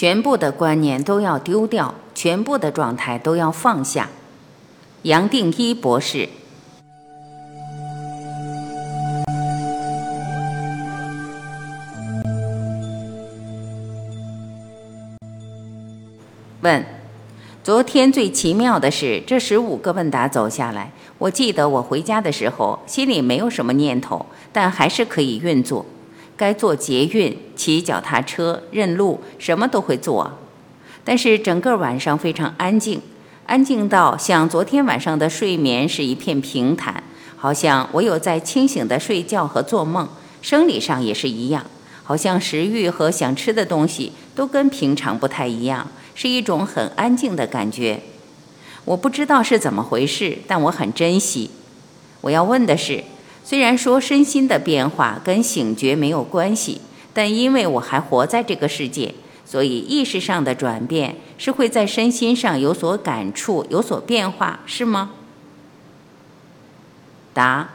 全部的观念都要丢掉，全部的状态都要放下。杨定一博士。问：昨天最奇妙的是，这十五个问答走下来，我记得我回家的时候心里没有什么念头，但还是可以运作。该坐捷运、骑脚踏车、认路，什么都会做。但是整个晚上非常安静，安静到像昨天晚上的睡眠是一片平坦，好像我有在清醒的睡觉和做梦，生理上也是一样，好像食欲和想吃的东西都跟平常不太一样。是一种很安静的感觉，我不知道是怎么回事，但我很珍惜。我要问的是，虽然说身心的变化跟醒觉没有关系，但因为我还活在这个世界，所以意识上的转变是会在身心上有所感触、有所变化，是吗？答：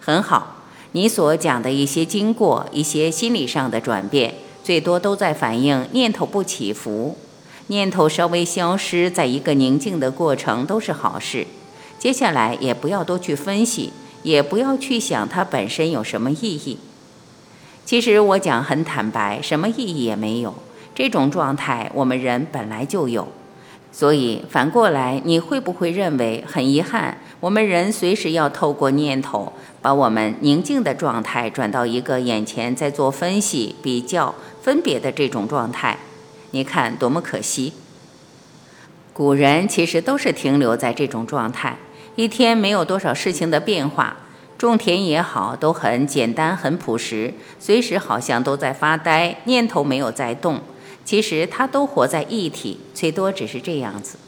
很好。你所讲的一些经过、一些心理上的转变，最多都在反映念头不起伏。念头稍微消失，在一个宁静的过程都是好事。接下来也不要多去分析，也不要去想它本身有什么意义。其实我讲很坦白，什么意义也没有。这种状态我们人本来就有。所以反过来，你会不会认为很遗憾？我们人随时要透过念头，把我们宁静的状态转到一个眼前在做分析、比较、分别的这种状态。你看多么可惜！古人其实都是停留在这种状态，一天没有多少事情的变化，种田也好，都很简单、很朴实，随时好像都在发呆，念头没有在动。其实他都活在一体，最多只是这样子。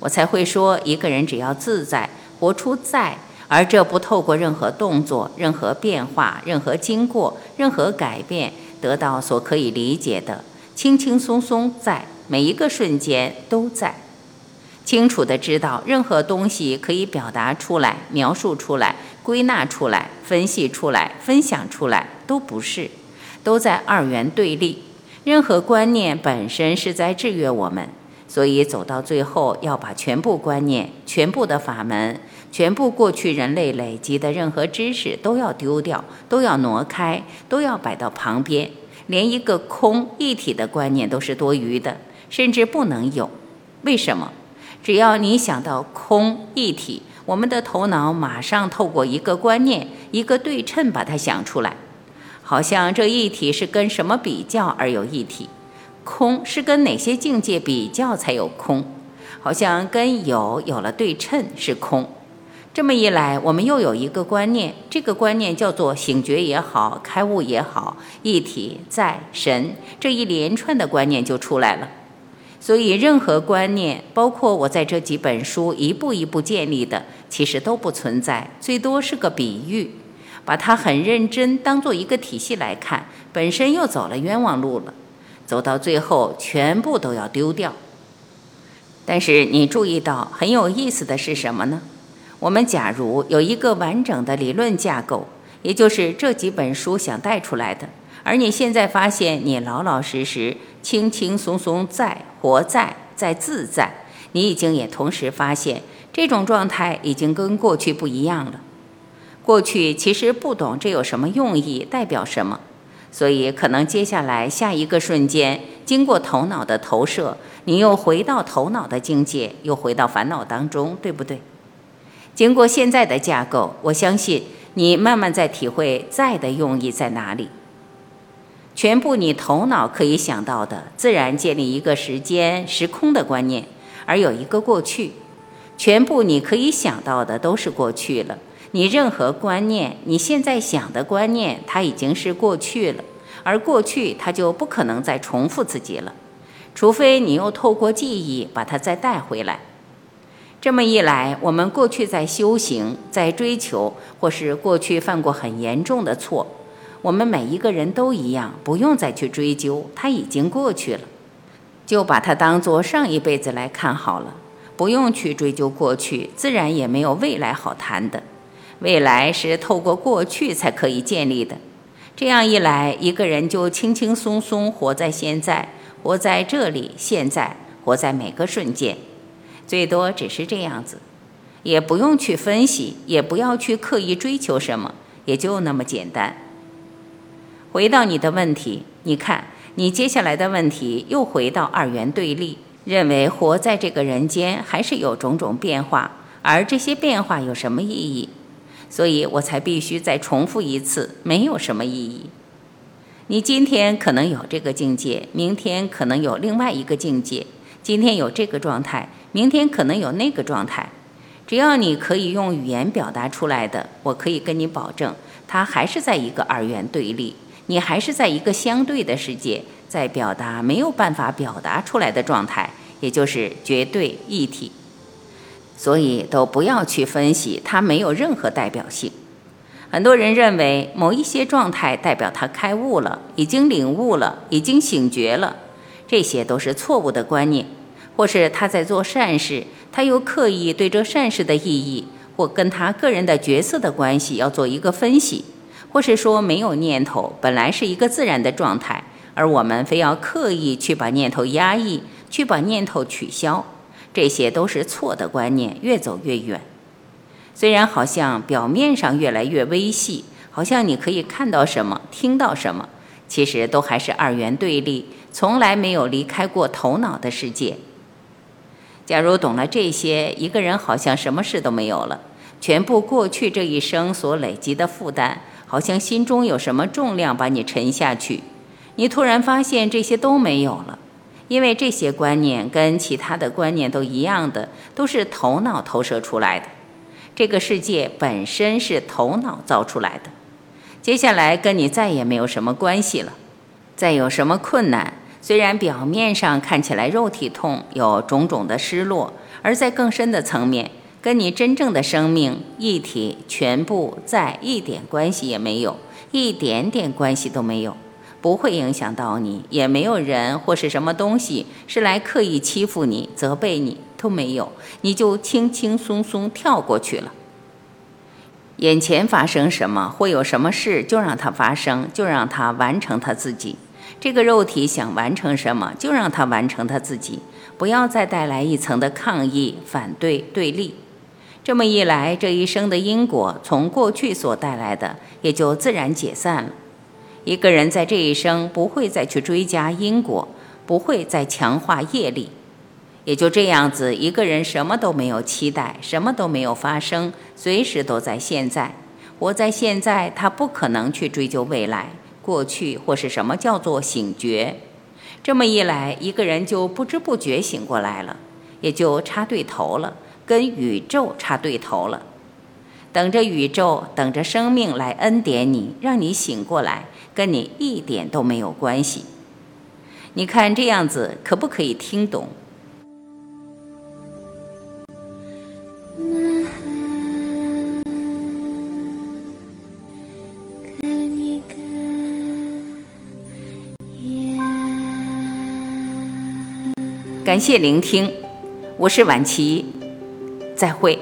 我才会说，一个人只要自在，活出在，而这不透过任何动作、任何变化、任何经过、任何改变，得到所可以理解的。轻轻松松在每一个瞬间都在，清楚的知道任何东西可以表达出来、描述出来、归纳出来、分析出来、分享出来都不是，都在二元对立。任何观念本身是在制约我们，所以走到最后要把全部观念、全部的法门、全部过去人类累积的任何知识都要丢掉，都要挪开，都要摆到旁边。连一个空一体的观念都是多余的，甚至不能有。为什么？只要你想到空一体，我们的头脑马上透过一个观念、一个对称把它想出来，好像这一体是跟什么比较而有一体，空是跟哪些境界比较才有空，好像跟有有了对称是空。这么一来，我们又有一个观念，这个观念叫做醒觉也好，开悟也好，一体在神这一连串的观念就出来了。所以，任何观念，包括我在这几本书一步一步建立的，其实都不存在，最多是个比喻。把它很认真当做一个体系来看，本身又走了冤枉路了。走到最后，全部都要丢掉。但是你注意到很有意思的是什么呢？我们假如有一个完整的理论架构，也就是这几本书想带出来的，而你现在发现你老老实实、轻轻松松在活在在自在，你已经也同时发现这种状态已经跟过去不一样了。过去其实不懂这有什么用意，代表什么，所以可能接下来下一个瞬间，经过头脑的投射，你又回到头脑的境界，又回到烦恼当中，对不对？经过现在的架构，我相信你慢慢在体会在的用意在哪里。全部你头脑可以想到的，自然建立一个时间时空的观念，而有一个过去。全部你可以想到的都是过去了。你任何观念，你现在想的观念，它已经是过去了，而过去它就不可能再重复自己了，除非你又透过记忆把它再带回来。这么一来，我们过去在修行、在追求，或是过去犯过很严重的错，我们每一个人都一样，不用再去追究，它已经过去了，就把它当做上一辈子来看好了，不用去追究过去，自然也没有未来好谈的。未来是透过过去才可以建立的。这样一来，一个人就轻轻松松活在现在，活在这里，现在，活在每个瞬间，最多只是这样子，也不用去分析，也不要去刻意追求什么，也就那么简单。回到你的问题，你看，你接下来的问题又回到二元对立，认为活在这个人间还是有种种变化，而这些变化有什么意义？所以我才必须再重复一次，没有什么意义。你今天可能有这个境界，明天可能有另外一个境界，今天有这个状态，明天可能有那个状态。只要你可以用语言表达出来的，我可以跟你保证，它还是在一个二元对立。你还是在一个相对的世界，在表达没有办法表达出来的状态，也就是绝对一体。所以都不要去分析，它没有任何代表性。很多人认为某一些状态代表他开悟了，已经领悟了，已经醒觉了，这些都是错误的观念。或是他在做善事，他又刻意对这善事的意义或跟他个人的角色的关系要做一个分析。或是说没有念头，本来是一个自然的状态，而我们非要刻意去把念头压抑，去把念头取消，这些都是错的观念，越走越远。虽然好像表面上越来越微细，好像你可以看到什么，听到什么，其实都还是二元对立，从来没有离开过头脑的世界。假如懂了这些，一个人好像什么事都没有了，全部过去这一生所累积的负担。好像心中有什么重量把你沉下去，你突然发现这些都没有了，因为这些观念跟其他的观念都一样的，都是头脑投射出来的。这个世界本身是头脑造出来的，接下来跟你再也没有什么关系了。再有什么困难，虽然表面上看起来肉体痛，有种种的失落，而在更深的层面。跟你真正的生命一体，全部在一点关系也没有，一点点关系都没有，不会影响到你，也没有人或是什么东西是来刻意欺负你、责备你，都没有，你就轻轻松松跳过去了。眼前发生什么，会有什么事，就让它发生，就让它完成它自己。这个肉体想完成什么，就让它完成它自己，不要再带来一层的抗议、反对、对立。这么一来，这一生的因果从过去所带来的也就自然解散了。一个人在这一生不会再去追加因果，不会再强化业力，也就这样子，一个人什么都没有期待，什么都没有发生，随时都在现在，活在现在，他不可能去追究未来、过去或是什么叫做醒觉。这么一来，一个人就不知不觉醒过来了，也就插对头了。跟宇宙插对头了，等着宇宙，等着生命来恩典你，让你醒过来，跟你一点都没有关系。你看这样子可不可以听懂？感谢聆听，我是晚琪。再会。